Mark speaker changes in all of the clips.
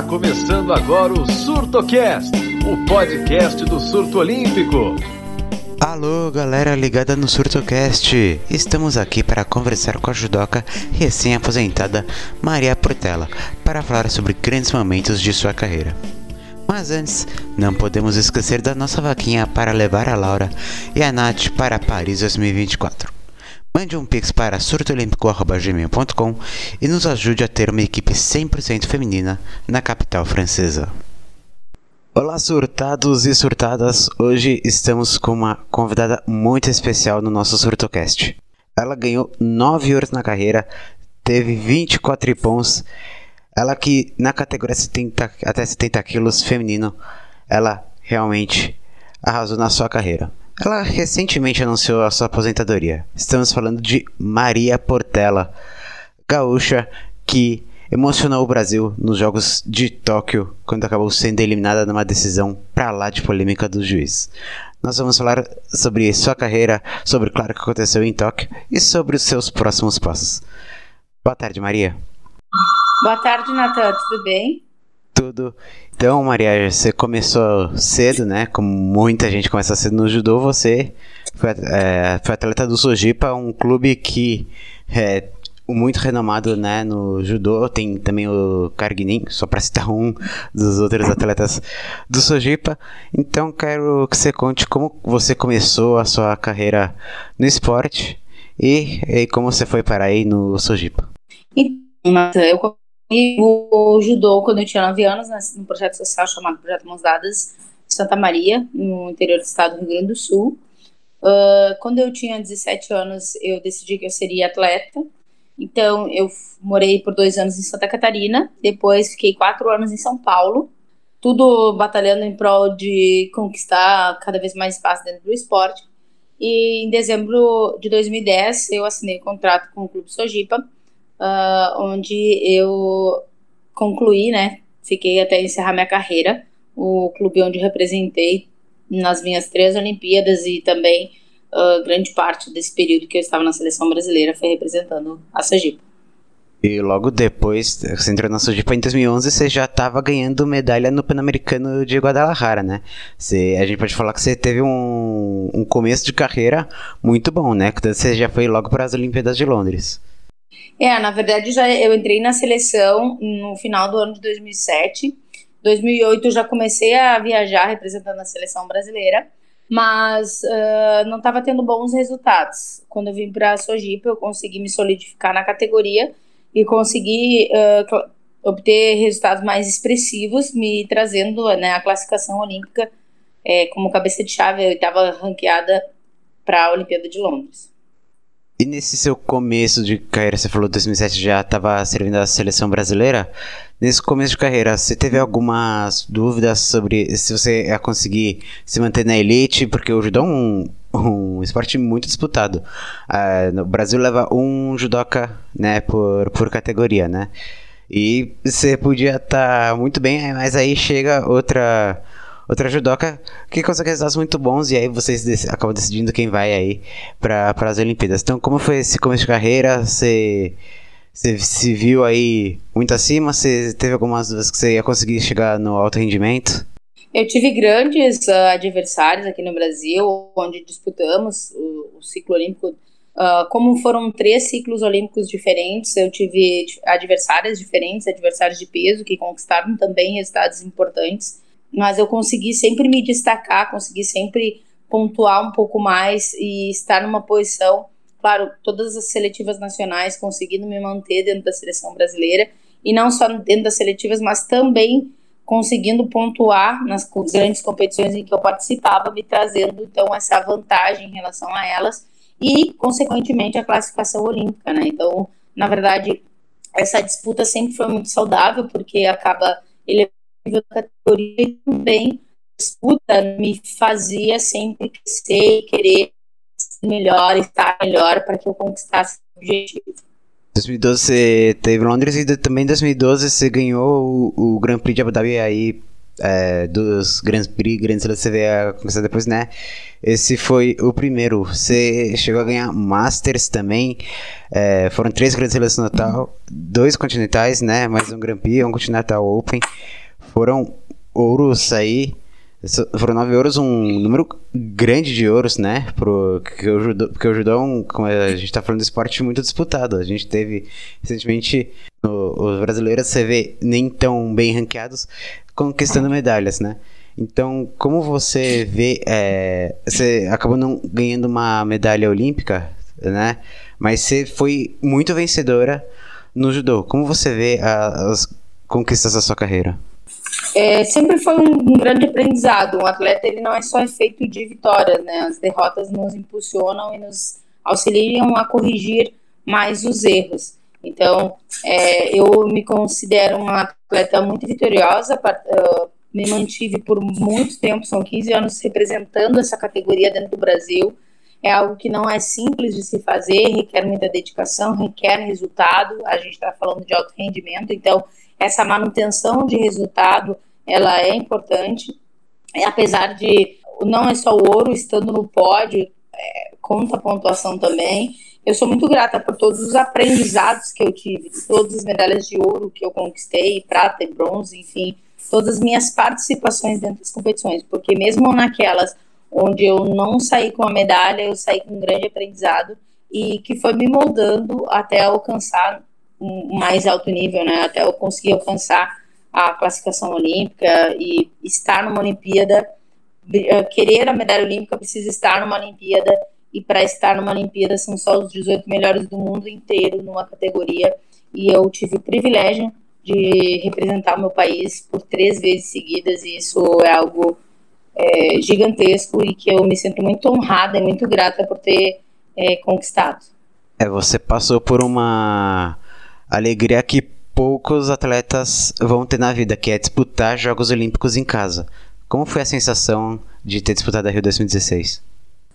Speaker 1: Está começando agora o SurtoCast, o podcast do surto olímpico.
Speaker 2: Alô, galera ligada no SurtoCast. Estamos aqui para conversar com a judoca recém-aposentada Maria Portela para falar sobre grandes momentos de sua carreira. Mas antes, não podemos esquecer da nossa vaquinha para levar a Laura e a Nath para Paris 2024. Mande um pix para surtoolímpico.gmail.com e nos ajude a ter uma equipe 100% feminina na capital francesa. Olá surtados e surtadas, hoje estamos com uma convidada muito especial no nosso Surtocast. Ela ganhou 9 ouros na carreira, teve 24 pontos, ela que na categoria 70, até 70 quilos feminino, ela realmente arrasou na sua carreira. Ela recentemente anunciou a sua aposentadoria. Estamos falando de Maria Portela, gaúcha que emocionou o Brasil nos Jogos de Tóquio, quando acabou sendo eliminada numa decisão pra lá de polêmica do juiz. Nós vamos falar sobre sua carreira, sobre claro o que aconteceu em Tóquio e sobre os seus próximos passos. Boa tarde, Maria.
Speaker 3: Boa tarde, Natan. Tudo bem?
Speaker 2: Tudo. Então, Maria, você começou cedo, né? Como muita gente começa cedo no judô, você foi, é, foi atleta do Sojipa, um clube que é muito renomado, né, no judô. Tem também o Kargnin, só para citar um dos outros atletas do Sojipa. Então, quero que você conte como você começou a sua carreira no esporte e, e como você foi para aí no Sojipa.
Speaker 3: Então, eu o judô quando eu tinha 9 anos, né, num projeto social chamado Projeto Mãos Dadas Santa Maria, no interior do estado do Rio Grande do Sul. Uh, quando eu tinha 17 anos, eu decidi que eu seria atleta. Então, eu morei por dois anos em Santa Catarina, depois fiquei quatro anos em São Paulo, tudo batalhando em prol de conquistar cada vez mais espaço dentro do esporte. E em dezembro de 2010, eu assinei o um contrato com o Clube Sojipa, uh, onde eu concluí, né? Fiquei até encerrar minha carreira. O clube onde representei nas minhas três Olimpíadas e também uh, grande parte desse período que eu estava na seleção brasileira foi representando a Sergipe.
Speaker 2: E logo depois, você entrou na Sojipa em 2011, você já estava ganhando medalha no Pan-Americano de Guadalajara, né? Você, a gente pode falar que você teve um, um começo de carreira muito bom, né? Você já foi logo para as Olimpíadas de Londres.
Speaker 3: É, na verdade, já eu entrei na seleção no final do ano de 2007. 2008 eu já comecei a viajar representando a seleção brasileira, mas uh, não estava tendo bons resultados. Quando eu vim para a Sojipa, eu consegui me solidificar na categoria e consegui uh, obter resultados mais expressivos, me trazendo né, a classificação olímpica é, como cabeça de chave. Eu estava ranqueada para a Olimpíada de Londres.
Speaker 2: E nesse seu começo de carreira, você falou que 2007 já estava servindo a seleção brasileira. Nesse começo de carreira, você teve algumas dúvidas sobre se você ia conseguir se manter na elite? Porque o judô é um, um esporte muito disputado. Uh, no Brasil leva um judoca né, por, por categoria, né? E você podia estar tá muito bem, mas aí chega outra outra judoca que consegue resultados muito bons e aí vocês dec acabam decidindo quem vai aí para as Olimpíadas. Então, como foi esse começo de carreira? Você, se viu aí muito acima? Você teve algumas dúvidas que você ia conseguir chegar no alto rendimento?
Speaker 3: Eu tive grandes uh, adversários aqui no Brasil, onde disputamos o, o ciclo olímpico. Uh, como foram três ciclos olímpicos diferentes, eu tive adversárias diferentes, adversários de peso que conquistaram também resultados importantes mas eu consegui sempre me destacar, consegui sempre pontuar um pouco mais e estar numa posição, claro, todas as seletivas nacionais conseguindo me manter dentro da seleção brasileira e não só dentro das seletivas, mas também conseguindo pontuar nas grandes competições em que eu participava, me trazendo então essa vantagem em relação a elas e consequentemente a classificação olímpica, né? Então, na verdade, essa disputa sempre foi muito saudável porque acaba ele nível da categoria e também disputa me fazia sempre crescer e querer ser melhor, estar melhor para que eu conquistasse o objetivo.
Speaker 2: 2012 você teve Londres e também em 2012 você ganhou o, o Grand Prix de Abu Dhabi aí é, dos Grandes Prix, Grandes você vê a conquista depois, né? Esse foi o primeiro. Você chegou a ganhar Masters também. É, foram três Grandes Slam no total, dois continentais, né? Mais um Grand Prix, um Continental Open. Foram ouros aí. Foram nove ouros, um número grande de ouros, né? Pro, porque, o judô, porque o judô é um, como a gente tá falando esporte muito disputado. A gente teve recentemente no, os brasileiros, você vê, nem tão bem ranqueados, conquistando medalhas, né? Então, como você vê, é, você acabou não ganhando uma medalha olímpica, né? Mas você foi muito vencedora no judô. Como você vê a, as conquistas da sua carreira?
Speaker 3: É, sempre foi um, um, grande aprendizado. Um atleta ele não é só feito de vitórias, né? As derrotas nos impulsionam e nos auxiliam a corrigir mais os erros. Então, é, eu me considero uma atleta muito vitoriosa. Uh, me mantive por muito tempo, são 15 anos representando essa categoria dentro do Brasil. É algo que não é simples de se fazer, requer muita dedicação, requer resultado. A gente está falando de alto rendimento, então essa manutenção de resultado ela é importante, apesar de não é só o ouro estando no pódio, é, conta a pontuação também. Eu sou muito grata por todos os aprendizados que eu tive, todas as medalhas de ouro que eu conquistei, prata e bronze, enfim, todas as minhas participações dentro das competições, porque mesmo naquelas onde eu não saí com a medalha, eu saí com um grande aprendizado e que foi me moldando até alcançar um mais alto nível, né? Até eu conseguir alcançar a classificação olímpica e estar numa Olimpíada, eh, querer a medalha olímpica precisa estar numa Olimpíada e para estar numa Olimpíada são só os 18 melhores do mundo inteiro numa categoria e eu tive o privilégio de representar o meu país por três vezes seguidas e isso é algo é, gigantesco e que eu me sinto muito honrada e muito grata por ter é, conquistado.
Speaker 2: É, você passou por uma alegria que poucos atletas vão ter na vida, que é disputar Jogos Olímpicos em casa. Como foi a sensação de ter disputado a Rio 2016?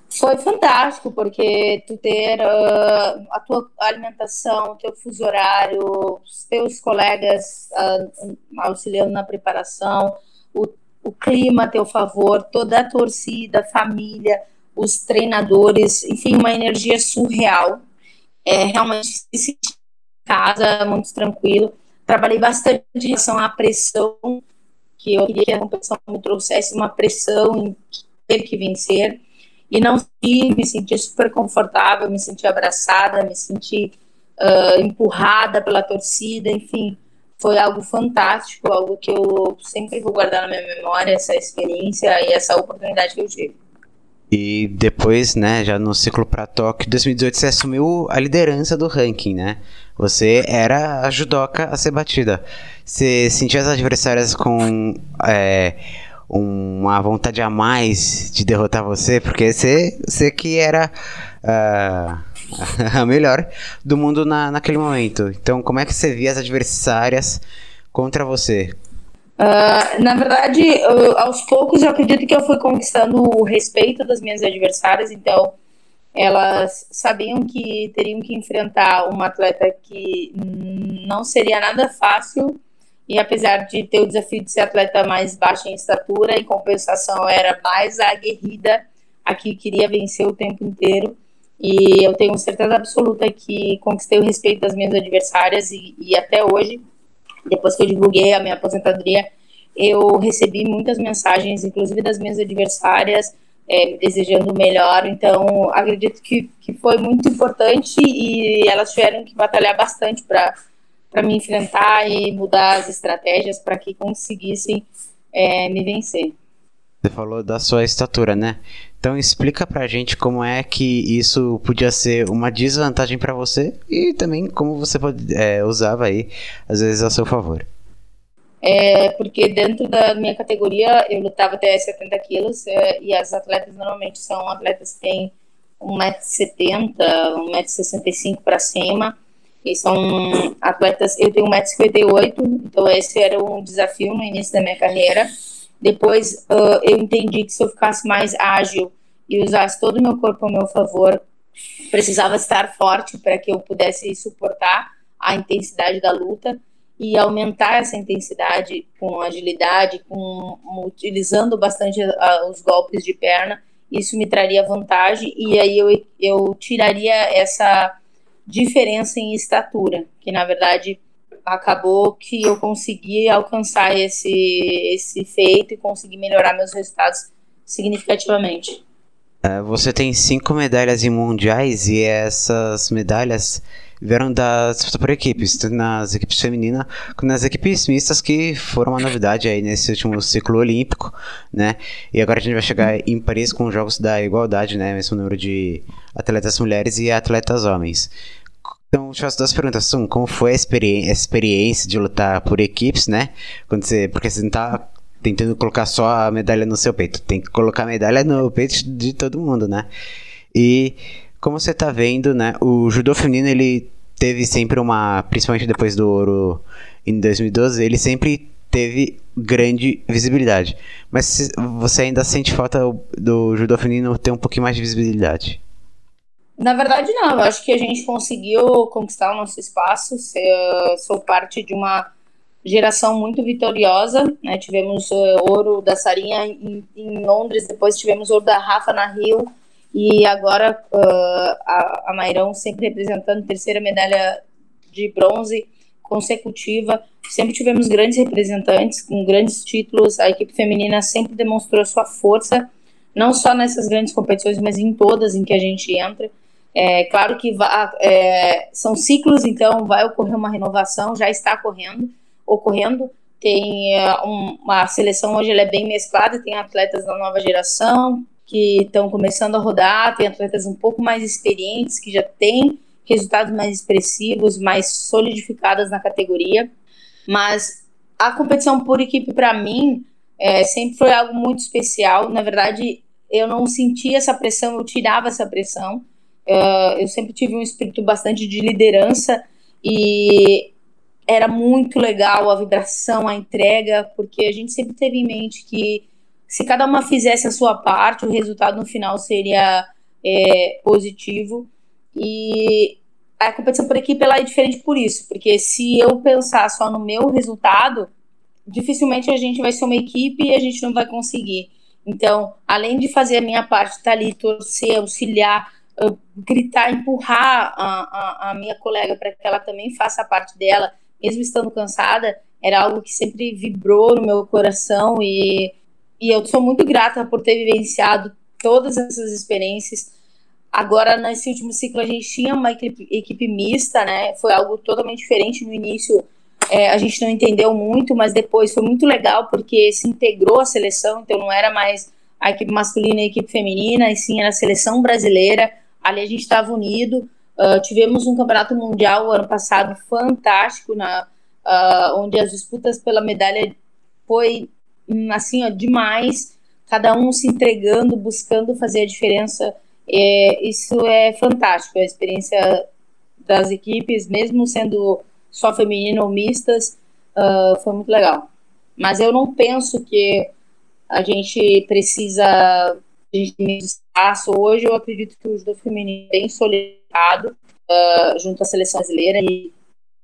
Speaker 3: Foi fantástico, porque tu ter uh, a tua alimentação, o teu fuso horário, os teus colegas uh, auxiliando na preparação, o, o clima a teu favor, toda a torcida, a família, os treinadores, enfim, uma energia surreal. É realmente se sentir casa, muito tranquilo. Trabalhei bastante em relação à pressão, que eu queria que a competição me trouxesse uma pressão em ter que vencer. E não me senti super confortável, me senti abraçada, me senti uh, empurrada pela torcida, enfim, foi algo fantástico, algo que eu sempre vou guardar na minha memória, essa experiência e essa oportunidade que eu tive.
Speaker 2: E depois, né, já no ciclo para Tóquio 2018, você assumiu a liderança do ranking, né? Você era a judoca a ser batida. Você sentia as adversárias com é, uma vontade a mais de derrotar você? Porque você, você que era uh, a melhor do mundo na, naquele momento. Então, como é que você via as adversárias contra você?
Speaker 3: Uh, na verdade, eu, aos poucos eu acredito que eu fui conquistando o respeito das minhas adversárias, então elas sabiam que teriam que enfrentar uma atleta que não seria nada fácil, e apesar de ter o desafio de ser atleta mais baixa em estatura, em compensação era mais aguerrida, a que queria vencer o tempo inteiro. E eu tenho certeza absoluta que conquistei o respeito das minhas adversárias e, e até hoje depois que eu divulguei a minha aposentadoria, eu recebi muitas mensagens, inclusive das minhas adversárias, é, desejando o melhor. Então, acredito que, que foi muito importante e elas tiveram que batalhar bastante para me enfrentar e mudar as estratégias para que conseguissem é, me vencer.
Speaker 2: Você falou da sua estatura, né? Então explica pra gente como é que isso podia ser uma desvantagem para você e também como você pode, é, usava aí, às vezes, a seu favor.
Speaker 3: É, porque dentro da minha categoria eu lutava até 70 quilos é, e as atletas normalmente são atletas que têm 1,70m, 1,65m para cima e são atletas, eu tenho 1,58m, então esse era um desafio no início da minha carreira depois uh, eu entendi que se eu ficasse mais ágil e usasse todo o meu corpo ao meu favor, precisava estar forte para que eu pudesse suportar a intensidade da luta. E aumentar essa intensidade com agilidade, com utilizando bastante a, os golpes de perna, isso me traria vantagem e aí eu, eu tiraria essa diferença em estatura, que na verdade acabou que eu consegui alcançar esse, esse feito e consegui melhorar meus resultados significativamente.
Speaker 2: É, você tem cinco medalhas em mundiais e essas medalhas vieram das por equipes, tanto nas equipes femininas quanto nas equipes mistas, que foram uma novidade aí nesse último ciclo olímpico, né? E agora a gente vai chegar em Paris com os Jogos da Igualdade, né? Mesmo número de atletas mulheres e atletas homens. Então, eu fazer duas perguntas. Um, como foi a, experi a experiência de lutar por equipes, né? Quando você, porque você não tá tentando colocar só a medalha no seu peito, tem que colocar a medalha no peito de todo mundo, né? E como você tá vendo, né, o judô feminino ele teve sempre uma, principalmente depois do ouro em 2012, ele sempre teve grande visibilidade. Mas você ainda sente falta do judô feminino ter um pouquinho mais de visibilidade?
Speaker 3: Na verdade, não. Eu acho que a gente conseguiu conquistar o nosso espaço. Eu sou parte de uma geração muito vitoriosa. Né? Tivemos uh, ouro da Sarinha em, em, Londres, depois tivemos ouro da Rafa na Rio. E agora uh, a, a Mairão sempre representando terceira medalha de bronze consecutiva. Sempre tivemos grandes representantes com grandes títulos. A equipe feminina sempre demonstrou sua força, não só nessas grandes competições, mas em todas em que a gente entra. É claro que vai, é, são ciclos, então vai ocorrer uma renovação, já está ocorrendo. ocorrendo. Tem é, um, uma seleção hoje ela é bem mesclada, tem atletas da nova geração que estão começando a rodar, tem atletas um pouco mais experientes que já têm resultados mais expressivos, mais solidificadas na categoria. Mas a competição por equipe para mim é, sempre foi algo muito especial. Na verdade, eu não sentia essa pressão, eu tirava essa pressão Uh, eu sempre tive um espírito bastante de liderança e era muito legal a vibração, a entrega, porque a gente sempre teve em mente que se cada uma fizesse a sua parte, o resultado no final seria é, positivo. E a competição por equipe ela é diferente por isso, porque se eu pensar só no meu resultado, dificilmente a gente vai ser uma equipe e a gente não vai conseguir. Então, além de fazer a minha parte, estar tá ali, torcer, auxiliar, gritar, empurrar a, a, a minha colega para que ela também faça a parte dela, mesmo estando cansada, era algo que sempre vibrou no meu coração e, e eu sou muito grata por ter vivenciado todas essas experiências. Agora, nesse último ciclo, a gente tinha uma equipe, equipe mista, né? Foi algo totalmente diferente no início. É, a gente não entendeu muito, mas depois foi muito legal porque se integrou a seleção, então não era mais a equipe masculina e a equipe feminina, e sim era a seleção brasileira ali a gente estava unido. Uh, tivemos um campeonato mundial ano passado fantástico, na, uh, onde as disputas pela medalha foi assim ó, demais, cada um se entregando, buscando fazer a diferença. É, isso é fantástico, a experiência das equipes, mesmo sendo só feminino ou mistas, uh, foi muito legal. Mas eu não penso que a gente precisa de espaço. Hoje eu acredito que o judô feminino é bem solidificado uh, junto à seleção brasileira e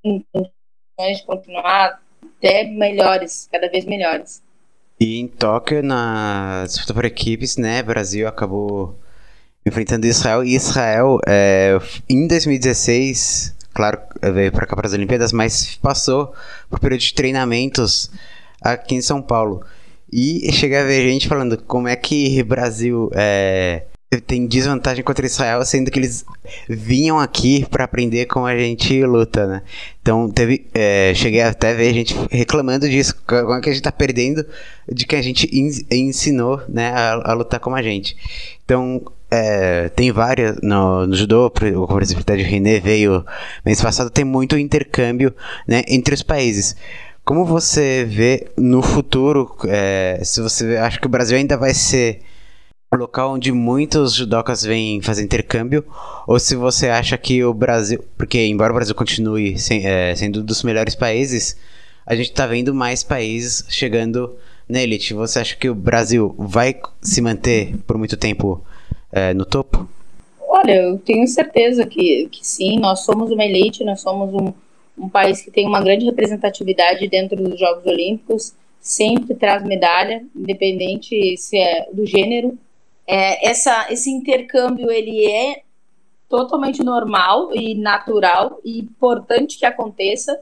Speaker 3: em condições de continuar até melhores, cada vez melhores.
Speaker 2: E em Tóquio, na disputa por equipes, né, Brasil acabou enfrentando Israel. E Israel, é, em 2016, claro, veio para cá para as Olimpíadas, mas passou por período de treinamentos aqui em São Paulo. E cheguei a ver gente falando como é que Brasil é, tem desvantagem contra Israel, sendo que eles vinham aqui para aprender como a gente luta, né? Então teve, é, cheguei até a ver gente reclamando disso, como é que a gente tá perdendo de que a gente ensinou, né, a, a lutar como a gente. Então é, tem várias no, no judô, por exemplo, o René veio mês passado, tem muito intercâmbio, né, entre os países. Como você vê no futuro, é, se você acha que o Brasil ainda vai ser local onde muitos judocas vêm fazer intercâmbio, ou se você acha que o Brasil, porque embora o Brasil continue sem, é, sendo um dos melhores países, a gente está vendo mais países chegando na elite. Você acha que o Brasil vai se manter por muito tempo é, no topo?
Speaker 3: Olha, eu tenho certeza que, que sim, nós somos uma elite, nós somos um, um país que tem uma grande representatividade dentro dos Jogos Olímpicos, sempre traz medalha, independente se é do gênero. É, essa, esse intercâmbio ele é totalmente normal e natural e importante que aconteça.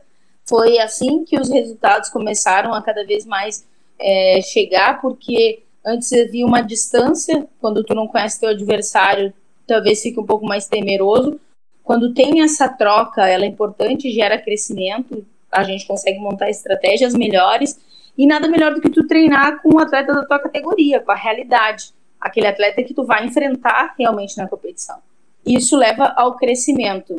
Speaker 3: Foi assim que os resultados começaram a cada vez mais é, chegar, porque antes havia uma distância, quando tu não conhece teu adversário, talvez fique um pouco mais temeroso. Quando tem essa troca, ela é importante, gera crescimento, a gente consegue montar estratégias melhores e nada melhor do que tu treinar com um atleta da tua categoria, com a realidade, aquele atleta que tu vai enfrentar realmente na competição. Isso leva ao crescimento.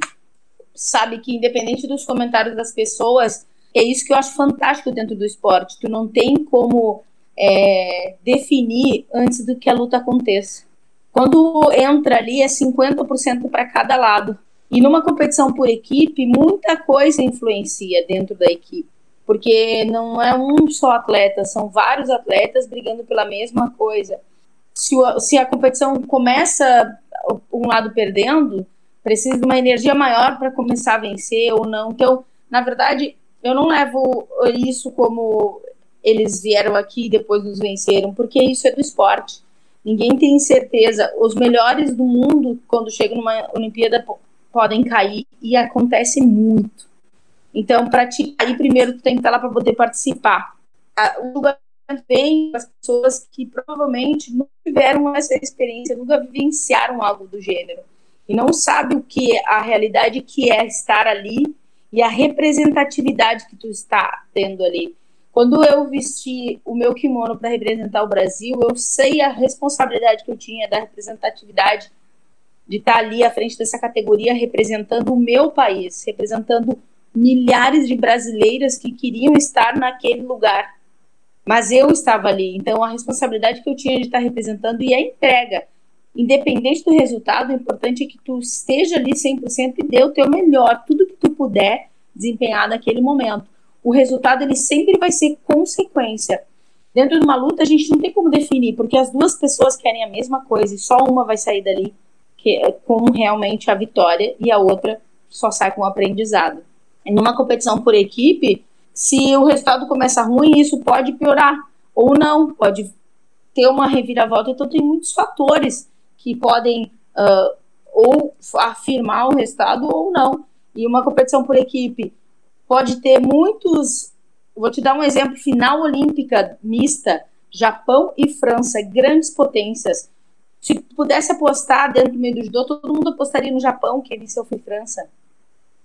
Speaker 3: Sabe que independente dos comentários das pessoas, é isso que eu acho fantástico dentro do esporte. Tu não tem como é, definir antes do que a luta aconteça. Quando entra ali é 50% para cada lado. E numa competição por equipe, muita coisa influencia dentro da equipe. Porque não é um só atleta, são vários atletas brigando pela mesma coisa. Se, o, se a competição começa um lado perdendo, precisa de uma energia maior para começar a vencer ou não. Então, na verdade, eu não levo isso como eles vieram aqui e depois nos venceram, porque isso é do esporte. Ninguém tem certeza. Os melhores do mundo, quando chegam numa Olimpíada, podem cair e acontece muito. Então, para te cair, primeiro tu tem que estar lá para poder participar. O lugar vem as pessoas que provavelmente não tiveram essa experiência, nunca vivenciaram algo do gênero e não sabe o que é a realidade que é estar ali e a representatividade que tu está tendo ali. Quando eu vesti o meu kimono para representar o Brasil, eu sei a responsabilidade que eu tinha da representatividade de estar ali à frente dessa categoria representando o meu país, representando milhares de brasileiras que queriam estar naquele lugar. Mas eu estava ali, então a responsabilidade que eu tinha de estar representando e a entrega, independente do resultado, o importante é que tu esteja ali 100% e dê o teu melhor, tudo que tu puder desempenhar naquele momento. O resultado ele sempre vai ser consequência. Dentro de uma luta a gente não tem como definir, porque as duas pessoas querem a mesma coisa e só uma vai sair dali que, é com realmente a vitória e a outra só sai com o aprendizado. Numa competição por equipe, se o resultado começa ruim, isso pode piorar ou não, pode ter uma reviravolta. Então, tem muitos fatores que podem uh, ou afirmar o resultado ou não. E uma competição por equipe pode ter muitos. Vou te dar um exemplo: final olímpica mista, Japão e França, grandes potências se pudesse apostar dentro do meio do judô, todo mundo apostaria no Japão, que venceu foi França.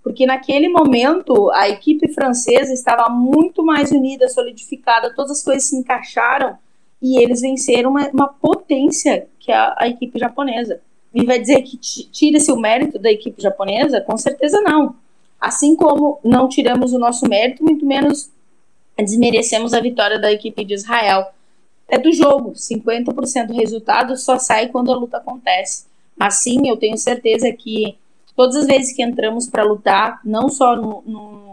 Speaker 3: Porque naquele momento a equipe francesa estava muito mais unida, solidificada, todas as coisas se encaixaram e eles venceram uma, uma potência que é a, a, equipe japonesa. E vai dizer que tira-se o mérito da equipe japonesa? Com certeza não. Assim como não tiramos o nosso mérito, muito menos desmerecemos a vitória da equipe de Israel é do jogo. 50% do resultado só sai quando a luta acontece. Assim, eu tenho certeza que todas as vezes que entramos para lutar, não só no, no,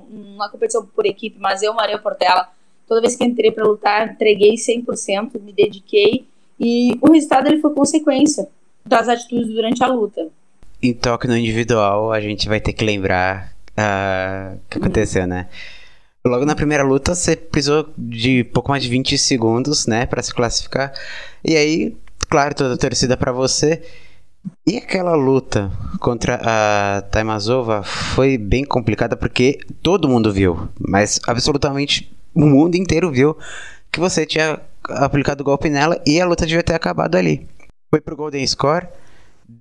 Speaker 3: competição por equipe, mas eu, Maria Portela, toda vez que entrei para lutar, entreguei 100%, me dediquei e o resultado ele foi consequência das atitudes durante a luta.
Speaker 2: Em toque no individual, a gente vai ter que lembrar uh, o que aconteceu, né? Logo na primeira luta, você precisou de pouco mais de 20 segundos, né, para se classificar. E aí, claro, toda a torcida para você. E aquela luta contra a Taimazova foi bem complicada porque todo mundo viu, mas absolutamente o mundo inteiro viu que você tinha aplicado o golpe nela e a luta devia ter acabado ali. Foi pro Golden Score,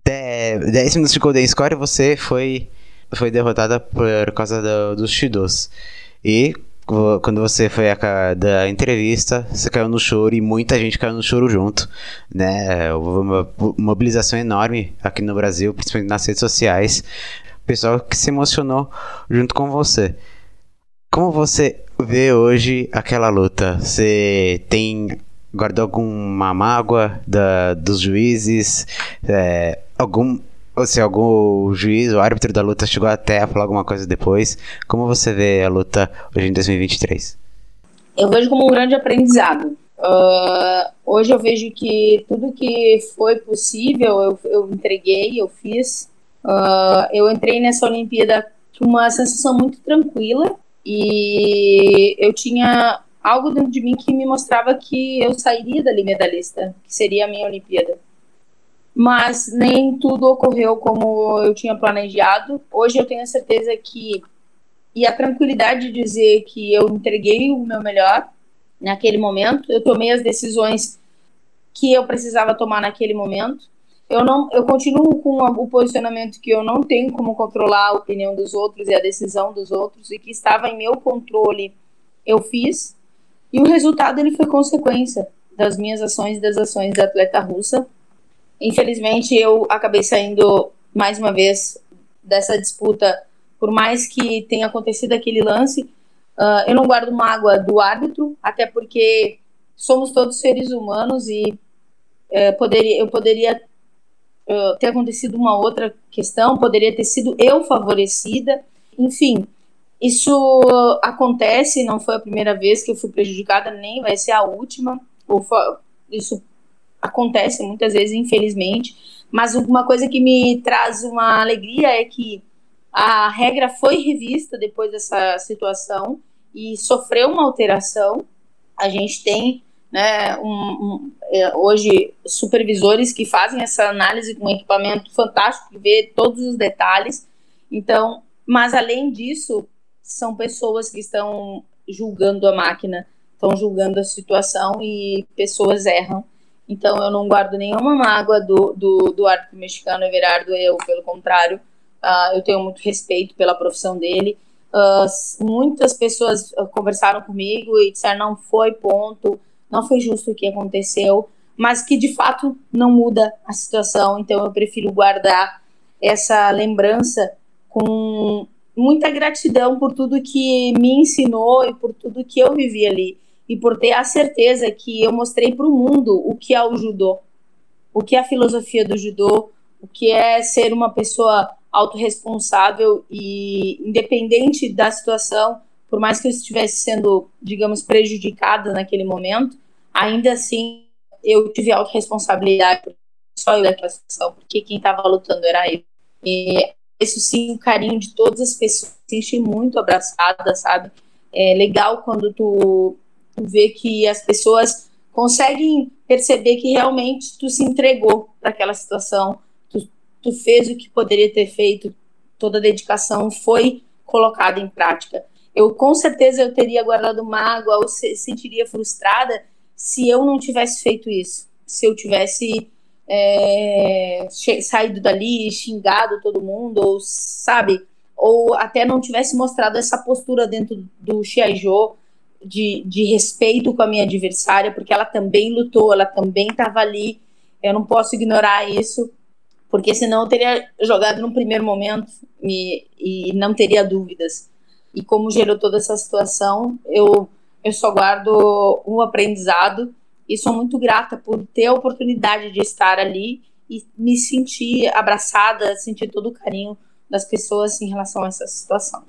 Speaker 2: 10 minutos de Golden Score e você foi, foi derrotada por causa do, dos Shidos. E quando você foi a, da entrevista, você caiu no choro e muita gente caiu no choro junto, né? Houve uma mobilização enorme aqui no Brasil, principalmente nas redes sociais. Pessoal que se emocionou junto com você. Como você vê hoje aquela luta? Você tem guardou alguma mágoa da, dos juízes? É, algum ou se algum juiz ou árbitro da luta chegou até a falar alguma coisa depois. Como você vê a luta hoje em 2023?
Speaker 3: Eu vejo como um grande aprendizado. Uh, hoje eu vejo que tudo que foi possível eu, eu entreguei, eu fiz. Uh, eu entrei nessa Olimpíada uma sensação muito tranquila e eu tinha algo dentro de mim que me mostrava que eu sairia dali medalhista, que seria a minha Olimpíada. Mas nem tudo ocorreu como eu tinha planejado. Hoje eu tenho a certeza que e a tranquilidade de dizer que eu entreguei o meu melhor naquele momento, eu tomei as decisões que eu precisava tomar naquele momento. Eu não, eu continuo com o posicionamento que eu não tenho como controlar a opinião dos outros e a decisão dos outros e que estava em meu controle, eu fiz. E o resultado ele foi consequência das minhas ações e das ações da atleta russa. Infelizmente, eu acabei saindo mais uma vez dessa disputa por mais que tenha acontecido aquele lance, uh, eu não guardo mágoa do árbitro, até porque somos todos seres humanos e uh, poderia, eu poderia uh, ter acontecido uma outra questão, poderia ter sido eu favorecida, enfim. Isso acontece, não foi a primeira vez que eu fui prejudicada, nem vai ser a última. Isso acontece muitas vezes, infelizmente. Mas uma coisa que me traz uma alegria é que a regra foi revista depois dessa situação e sofreu uma alteração. A gente tem né, um, um, é, hoje supervisores que fazem essa análise com equipamento fantástico que vê todos os detalhes. Então, mas além disso, são pessoas que estão julgando a máquina, estão julgando a situação e pessoas erram. Então, eu não guardo nenhuma mágoa do, do, do árbitro mexicano Everardo, eu, pelo contrário, Uh, eu tenho muito respeito pela profissão dele. Uh, muitas pessoas uh, conversaram comigo e disseram não foi ponto, não foi justo o que aconteceu, mas que de fato não muda a situação. Então eu prefiro guardar essa lembrança com muita gratidão por tudo que me ensinou e por tudo que eu vivi ali e por ter a certeza que eu mostrei para o mundo o que é o judô, o que é a filosofia do judô, o que é ser uma pessoa autorresponsável e independente da situação, por mais que eu estivesse sendo, digamos, prejudicada naquele momento, ainda assim eu tive autorresponsabilidade, só eu daquela situação, porque quem estava lutando era eu. E isso sim, o carinho de todas as pessoas, se senti muito abraçada, sabe? É legal quando tu, tu vê que as pessoas conseguem perceber que realmente tu se entregou para aquela situação, tu fez o que poderia ter feito, toda a dedicação foi colocada em prática. Eu com certeza eu teria guardado mágoa ou se, sentiria frustrada se eu não tivesse feito isso, se eu tivesse é, saído dali, xingado todo mundo, ou sabe, ou até não tivesse mostrado essa postura dentro do Xiaijô de, de respeito com a minha adversária, porque ela também lutou, ela também estava ali. Eu não posso ignorar isso porque senão eu teria jogado no primeiro momento e, e não teria dúvidas. E como gerou toda essa situação, eu, eu só guardo um aprendizado e sou muito grata por ter a oportunidade de estar ali e me sentir abraçada, sentir todo o carinho das pessoas em relação a essa situação.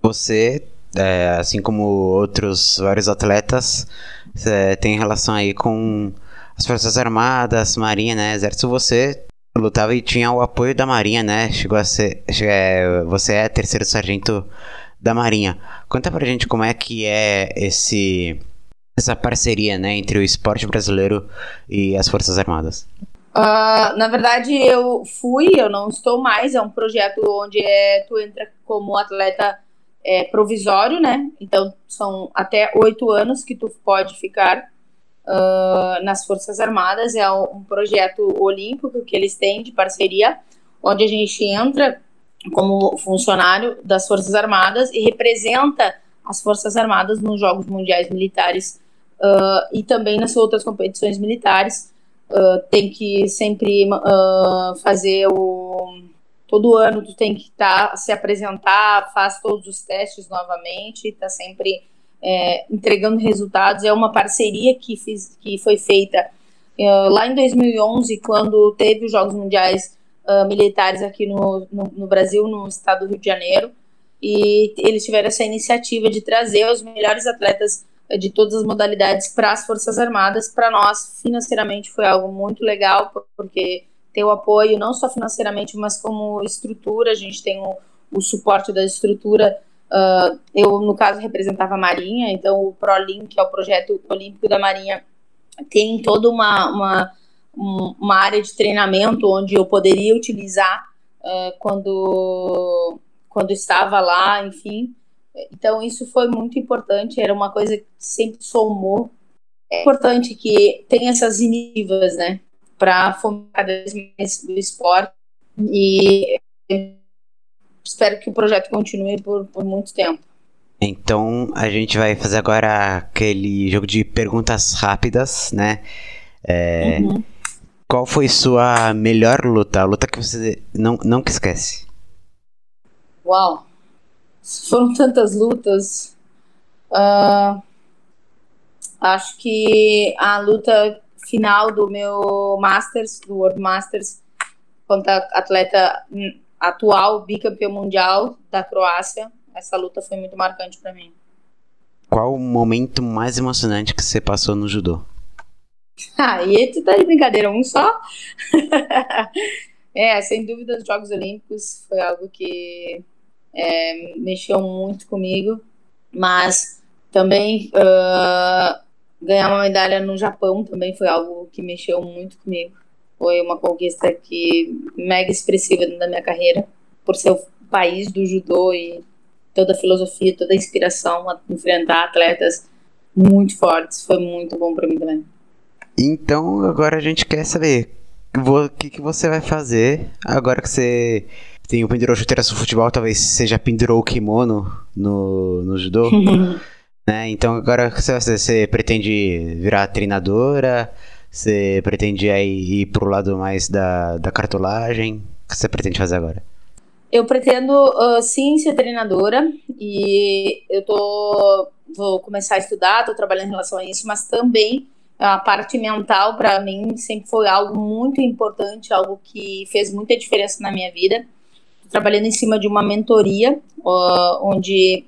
Speaker 2: Você, é, assim como outros vários atletas, é, tem relação aí com as Forças Armadas, Marinha, né, Exército. Você lutava e tinha o apoio da Marinha, né? Chegou a ser. É, você é terceiro sargento da Marinha. Conta pra gente como é que é esse essa parceria, né, entre o esporte brasileiro e as Forças Armadas.
Speaker 3: Uh, na verdade, eu fui, eu não estou mais. É um projeto onde é, tu entra como atleta é, provisório, né? Então são até oito anos que tu pode ficar uh, nas Forças Armadas. É um projeto olímpico que eles têm de parceria, onde a gente entra como funcionário das Forças Armadas e representa as Forças Armadas nos Jogos Mundiais Militares uh, e também nas outras competições militares. Uh, tem que sempre fazer o. Todo ano tu tem que tá, se apresentar, faz todos os testes novamente, está sempre é, entregando resultados. É uma parceria que, fiz, que foi feita uh, lá em 2011, quando teve os Jogos Mundiais uh, Militares aqui no, no, no, Brasil, no estado do Rio de Janeiro. E eles tiveram essa iniciativa de trazer os melhores atletas uh, de todas as modalidades para as Forças Armadas. Para nós, financeiramente, foi algo muito legal, porque ter o apoio não só financeiramente, mas como estrutura. A gente tem o, o suporte da estrutura. Uh, eu, no caso, representava a Marinha, então o ProLink, que é o projeto olímpico da Marinha, tem toda uma, uma, uma área de treinamento onde eu poderia utilizar uh, quando, quando estava lá, enfim. Então, isso foi muito importante, era uma coisa que sempre somou. É importante que tenha essas iniciativas, né, para fomentar cada vez mais o esporte e espero que o projeto continue por, por muito tempo.
Speaker 2: Então, a gente vai fazer agora aquele jogo de perguntas rápidas, né? É, uhum. Qual foi sua melhor luta? A luta que você não, não que esquece?
Speaker 3: Uau! Foram tantas lutas. Uh, acho que a luta final do meu Masters, do World Masters, contra atleta atual bicampeão mundial da Croácia, essa luta foi muito marcante para mim.
Speaker 2: Qual o momento mais emocionante que você passou no judô?
Speaker 3: Ah, e tu tá de brincadeira, um só? é, sem dúvida, os Jogos Olímpicos foi algo que é, mexeu muito comigo, mas também uh, ganhar uma medalha no Japão também foi algo que mexeu muito comigo. Foi uma conquista que mega expressiva da minha carreira, por ser o país do judô e toda a filosofia, toda a inspiração a enfrentar atletas muito fortes. Foi muito bom para mim também.
Speaker 2: Então, agora a gente quer saber o que, que você vai fazer agora que você tem o pendurou chuteira do futebol, talvez seja pendurou o kimono no, no judô. né? Então, agora você, você pretende virar treinadora? Você pretende aí ir pro lado mais da, da cartolagem? O que você pretende fazer agora?
Speaker 3: Eu pretendo uh, sim ser treinadora e eu tô vou começar a estudar, tô trabalhando em relação a isso, mas também a parte mental para mim sempre foi algo muito importante, algo que fez muita diferença na minha vida. Tô trabalhando em cima de uma mentoria, uh, onde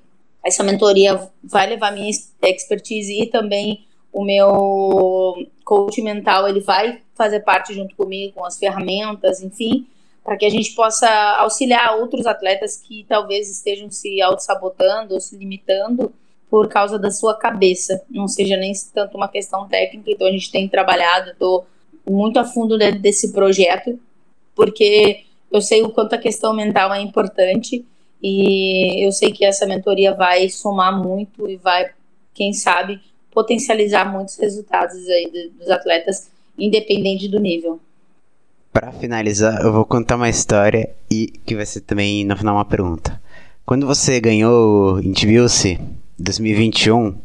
Speaker 3: essa mentoria vai levar minha expertise e também o meu coach mental, ele vai fazer parte junto comigo com as ferramentas, enfim, para que a gente possa auxiliar outros atletas que talvez estejam se auto-sabotando ou se limitando por causa da sua cabeça, não seja nem tanto uma questão técnica, então a gente tem trabalhado, estou muito a fundo dentro desse projeto, porque eu sei o quanto a questão mental é importante e eu sei que essa mentoria vai somar muito e vai, quem sabe, potencializar muitos resultados aí dos atletas, independente do nível.
Speaker 2: Para finalizar, eu vou contar uma história e que vai ser também no final uma pergunta. Quando você ganhou em Tbilisi 2021,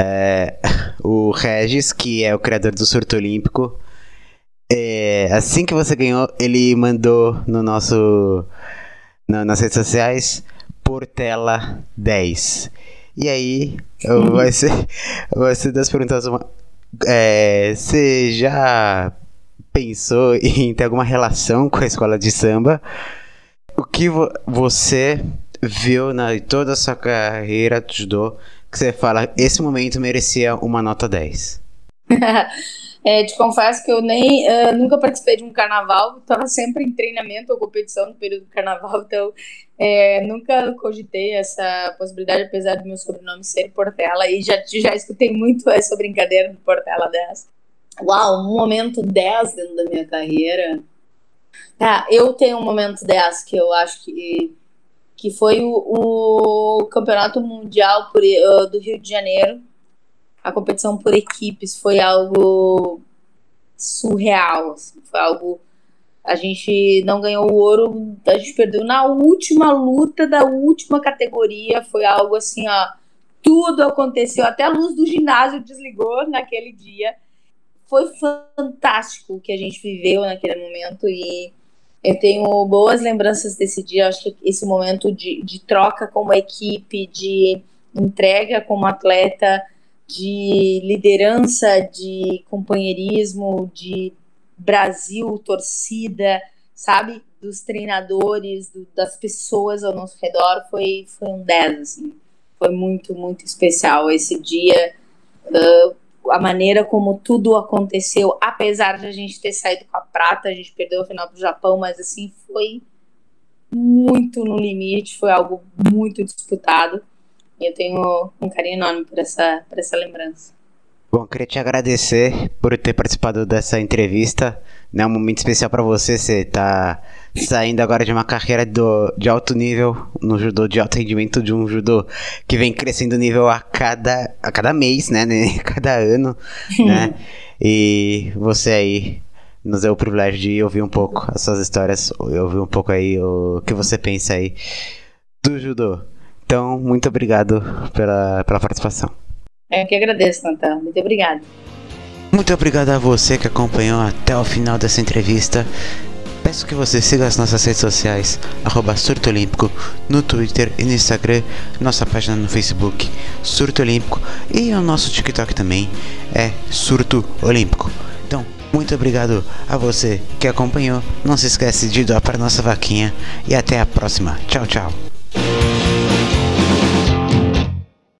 Speaker 2: é, o Regis, que é o criador do surto olímpico, é, assim que você ganhou, ele mandou no nosso no, nas redes sociais Portela 10. E aí, vai ser, vai ser das perguntas uma, é, você já pensou em ter alguma relação com a escola de samba. O que vo você viu na toda a sua carreira de judô que você fala, esse momento merecia uma nota 10?
Speaker 3: É, te confesso que eu nem uh, nunca participei de um carnaval, estava sempre em treinamento ou competição no período do carnaval, então é, nunca cogitei essa possibilidade, apesar do meu sobrenome ser Portela, e já, já escutei muito essa brincadeira do Portela 10 uau, um momento 10 dentro da minha carreira. Ah, eu tenho um momento 10 que eu acho que, que foi o, o Campeonato Mundial por, uh, do Rio de Janeiro. A competição por equipes foi algo surreal. Assim, foi algo. A gente não ganhou o ouro, a gente perdeu na última luta da última categoria. Foi algo assim, ó. Tudo aconteceu, até a luz do ginásio desligou naquele dia foi fantástico o que a gente viveu naquele momento e eu tenho boas lembranças desse dia. Acho que esse momento de, de troca como equipe, de entrega como atleta, de liderança, de companheirismo, de Brasil, torcida, sabe? Dos treinadores, do, das pessoas ao nosso redor, foi, foi um 10, assim. Foi muito, muito especial esse dia. Uh, a maneira como tudo aconteceu, apesar de a gente ter saído com a prata, a gente perdeu o final pro Japão, mas assim, foi muito no limite, foi algo muito disputado. E eu tenho um carinho enorme por essa, por essa lembrança.
Speaker 2: Bom, queria te agradecer por ter participado dessa entrevista. É um momento especial para você. Você está saindo agora de uma carreira do, de alto nível no judô, de alto rendimento, de um judô que vem crescendo nível a cada, a cada mês, né? né cada ano, né? E você aí nos deu o privilégio de ouvir um pouco as suas histórias, ouvir um pouco aí o que você pensa aí do judô. Então, muito obrigado pela, pela participação.
Speaker 3: É, eu que agradeço, Natan. Muito obrigado.
Speaker 2: Muito obrigado a você que acompanhou até o final dessa entrevista. Peço que você siga as nossas redes sociais, arroba Surto Olímpico, no Twitter e no Instagram, nossa página no Facebook, Surto Olímpico, e o nosso TikTok também é Surto Olímpico. Então, muito obrigado a você que acompanhou. Não se esquece de doar para nossa vaquinha e até a próxima. Tchau, tchau.